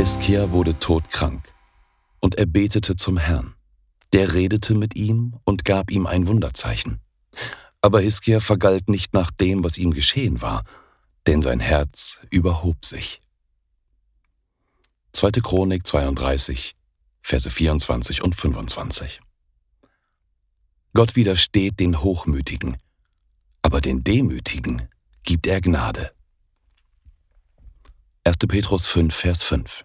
Hiskia wurde todkrank, und er betete zum Herrn. Der redete mit ihm und gab ihm ein Wunderzeichen. Aber Hiskia vergalt nicht nach dem, was ihm geschehen war, denn sein Herz überhob sich. 2. Chronik 32, Verse 24 und 25. Gott widersteht den Hochmütigen, aber den Demütigen gibt er Gnade. 1. Petrus 5, Vers 5.